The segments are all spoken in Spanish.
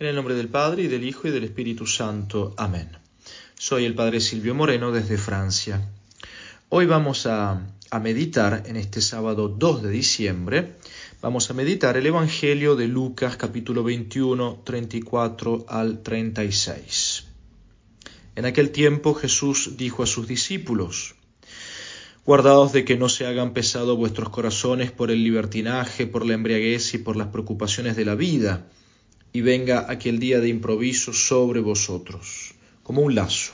En el nombre del Padre, y del Hijo, y del Espíritu Santo. Amén. Soy el Padre Silvio Moreno desde Francia. Hoy vamos a, meditar en este sábado 2 de diciembre, vamos a meditar el Evangelio de Lucas capítulo 21, 34 al 36. En aquel tiempo Jesús dijo a sus discípulos, Guardaos de que no se hagan pesado vuestros corazones por el libertinaje, por la embriaguez y por las preocupaciones de la vida y venga aquel día de improviso sobre vosotros, como un lazo,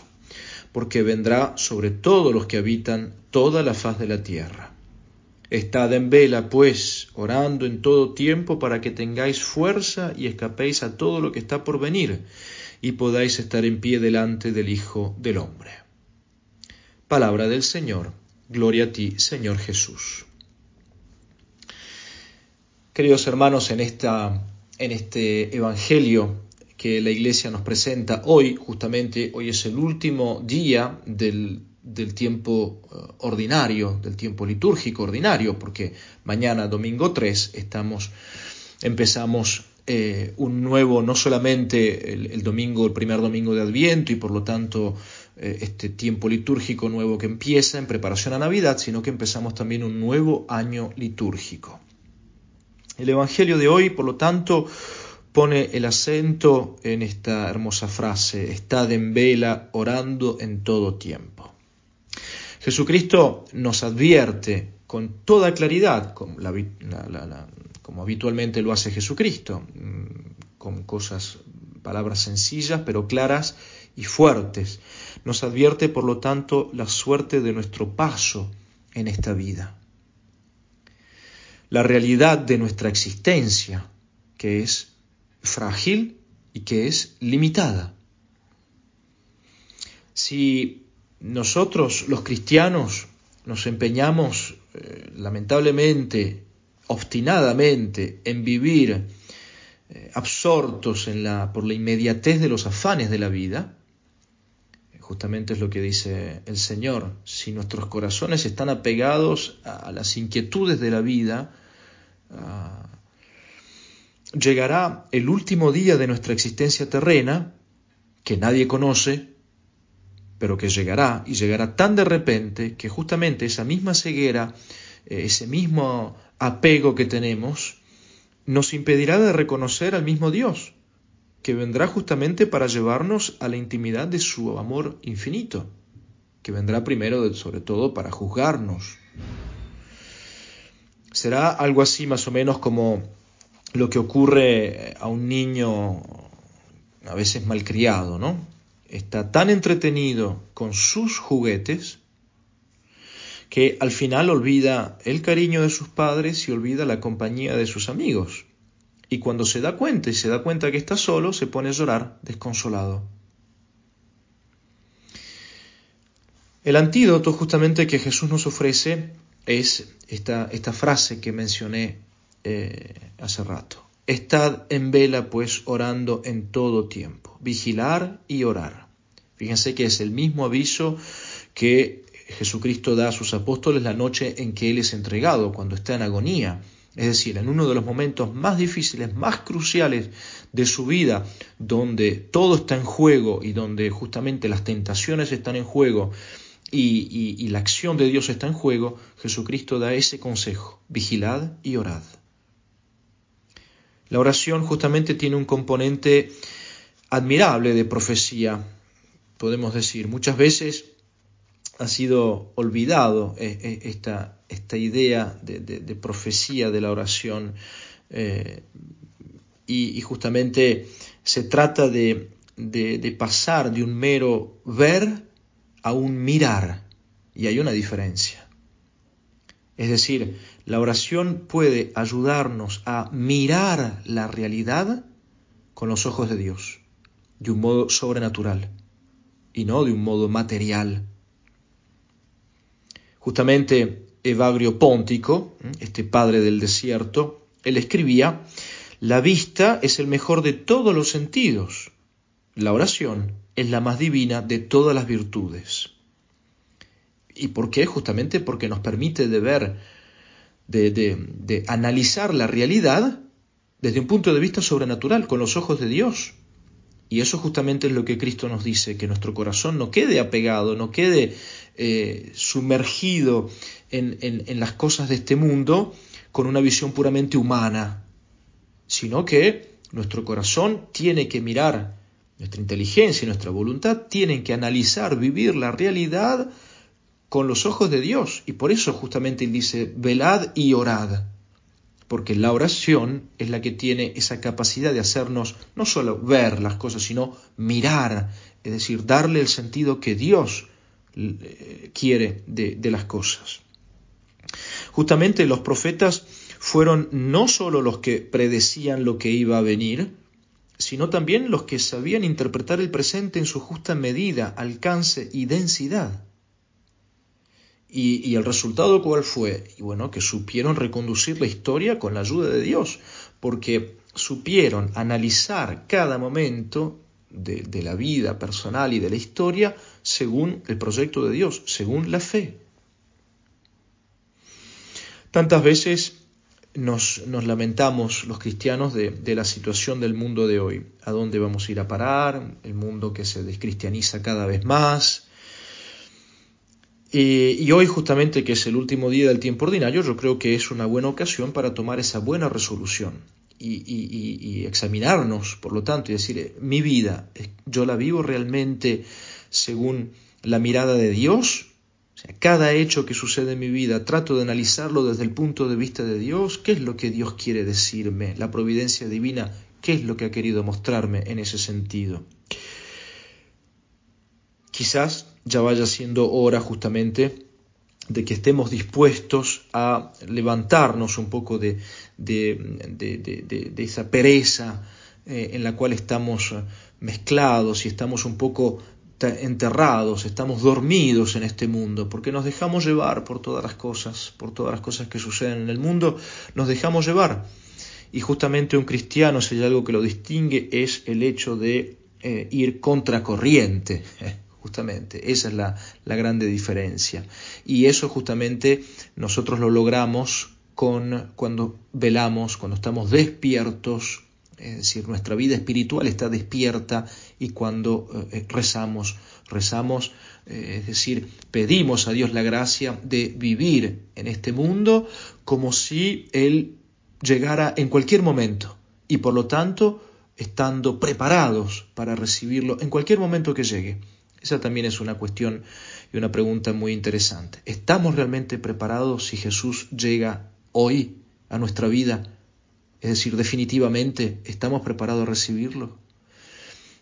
porque vendrá sobre todos los que habitan toda la faz de la tierra. Estad en vela, pues, orando en todo tiempo para que tengáis fuerza y escapéis a todo lo que está por venir, y podáis estar en pie delante del Hijo del Hombre. Palabra del Señor. Gloria a ti, Señor Jesús. Queridos hermanos, en esta en este Evangelio que la Iglesia nos presenta hoy, justamente hoy es el último día del, tiempo eh, ordinario, del tiempo litúrgico ordinario, porque mañana, domingo 3, estamos, empezamos eh, un nuevo, no solamente el, domingo, el primer domingo de Adviento y por lo tanto eh, este tiempo litúrgico nuevo que empieza en preparación a Navidad, sino que empezamos también un nuevo año litúrgico. El Evangelio de hoy, por lo tanto, pone el acento en esta hermosa frase, estad en vela orando en todo tiempo. Jesucristo nos advierte con toda claridad, como, habitualmente lo hace Jesucristo, mm, con cosas, palabras sencillas pero claras y fuertes. Nos advierte, por lo tanto, la suerte de nuestro paso en esta vida la realidad de nuestra existencia, que es frágil y que es limitada. Si nosotros los cristianos nos empeñamos eh, lamentablemente, obstinadamente, en vivir eh, absortos en la, por la inmediatez de los afanes de la vida, Justamente es lo que dice el Señor. Si nuestros corazones están apegados a las inquietudes de la vida, ah, llegará el último día de nuestra existencia terrena, que nadie conoce, pero que llegará y llegará tan de repente que justamente esa misma ceguera, eh, ese mismo apego que tenemos, nos impedirá de reconocer al mismo Dios que vendrá justamente para llevarnos a la intimidad de su amor infinito, que vendrá primero, sobre todo, para juzgarnos. Será algo así más o menos como lo que ocurre a un niño a veces malcriado, ¿no? Está tan entretenido con sus juguetes que al final olvida el cariño de sus padres y olvida la compañía de sus amigos y cuando se da cuenta y se da cuenta que está solo, se pone a llorar desconsolado. El antídoto justamente que Jesús nos ofrece es esta, esta frase que mencioné eh, hace rato. Estad en vela pues orando en todo tiempo, vigilar y orar. Fíjense que es el mismo aviso que Jesucristo da a sus apóstoles la noche en que Él es entregado, cuando está en agonía. Es decir, en uno de los momentos más difíciles, más cruciales de su vida, donde todo está en juego y donde justamente las tentaciones están en juego y, la acción de Dios está en juego, Jesucristo da ese consejo, vigilad y orad. La oración justamente tiene un componente admirable de profecía, podemos decir. Muchas veces ha sido olvidado eh, eh, esta, esta idea de, profecía de la oración eh, y, justamente se trata de, pasar de un mero ver a un mirar y hay una diferencia. Es decir, la oración puede ayudarnos a mirar la realidad con los ojos de Dios, de un modo sobrenatural y no de un modo material Justamente Evagrio Póntico, este padre del desierto, él escribía, la vista es el mejor de todos los sentidos, la oración es la más divina de todas las virtudes. ¿Y por qué? Justamente porque nos permite de ver, de, de, de analizar la realidad desde un punto de vista sobrenatural, con los ojos de Dios. Y eso justamente es lo que Cristo nos dice, que nuestro corazón no quede apegado, no quede eh, sumergido en, en las cosas de este mundo con una visión puramente humana, sino que nuestro corazón tiene que mirar, nuestra inteligencia y nuestra voluntad tienen que analizar, vivir la realidad con los ojos de Dios. Y por eso justamente él dice, velad y orad porque la oración es la que tiene esa capacidad de hacernos no solo ver las cosas, sino mirar, es decir, darle el sentido que Dios eh, quiere de, las cosas. Justamente los profetas fueron no solo los que predecían lo que iba a venir, sino también los que sabían interpretar el presente en su justa medida, alcance y densidad. Y, el resultado cuál fue? Y bueno, que supieron reconducir la historia con la ayuda de Dios, porque supieron analizar cada momento de, de, la vida personal y de la historia según el proyecto de Dios, según la fe. Tantas veces nos, nos lamentamos los cristianos de, de, la situación del mundo de hoy, a dónde vamos a ir a parar, el mundo que se descristianiza cada vez más, y hoy justamente que es el último día del tiempo ordinario, yo creo que es una buena ocasión para tomar esa buena resolución y, examinarnos, por lo tanto, y decir, eh, mi vida, ¿yo la vivo realmente según la mirada de Dios? Cada hecho que sucede en mi vida trato de analizarlo desde el punto de vista de Dios. ¿Qué es lo que Dios quiere decirme? La providencia divina, ¿qué es lo que ha querido mostrarme en ese sentido? Quizás ya vaya siendo hora justamente de que estemos dispuestos a levantarnos un poco de, de, esa pereza eh, en la cual estamos mezclados y estamos un poco enterrados, estamos dormidos en este mundo, porque nos dejamos llevar por todas las cosas, por todas las cosas que suceden en el mundo, nos dejamos llevar. Y justamente un cristiano, si hay algo que lo distingue, es el hecho de eh, ir contracorriente justamente. Esa es la, la grande diferencia. Y eso justamente nosotros lo logramos con cuando velamos, cuando estamos despiertos, es decir, nuestra vida espiritual está despierta y cuando eh, rezamos, rezamos, eh, es decir, pedimos a Dios la gracia de vivir en este mundo como si Él llegara en cualquier momento y por lo tanto estando preparados para recibirlo en cualquier momento que llegue. Esa también es una cuestión y una pregunta muy interesante. ¿Estamos realmente preparados si Jesús llega hoy a nuestra vida? Es decir, definitivamente, ¿estamos preparados a recibirlo?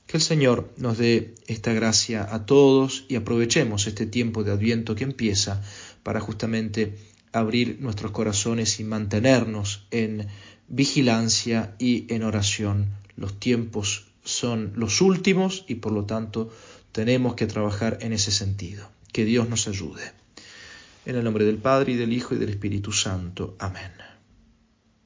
Que el Señor nos dé esta gracia a todos y aprovechemos este tiempo de adviento que empieza para justamente abrir nuestros corazones y mantenernos en vigilancia y en oración. Los tiempos son los últimos y por lo tanto tenemos que trabajar en ese sentido. Que Dios nos ayude. En el nombre del Padre y del Hijo y del Espíritu Santo. Amén.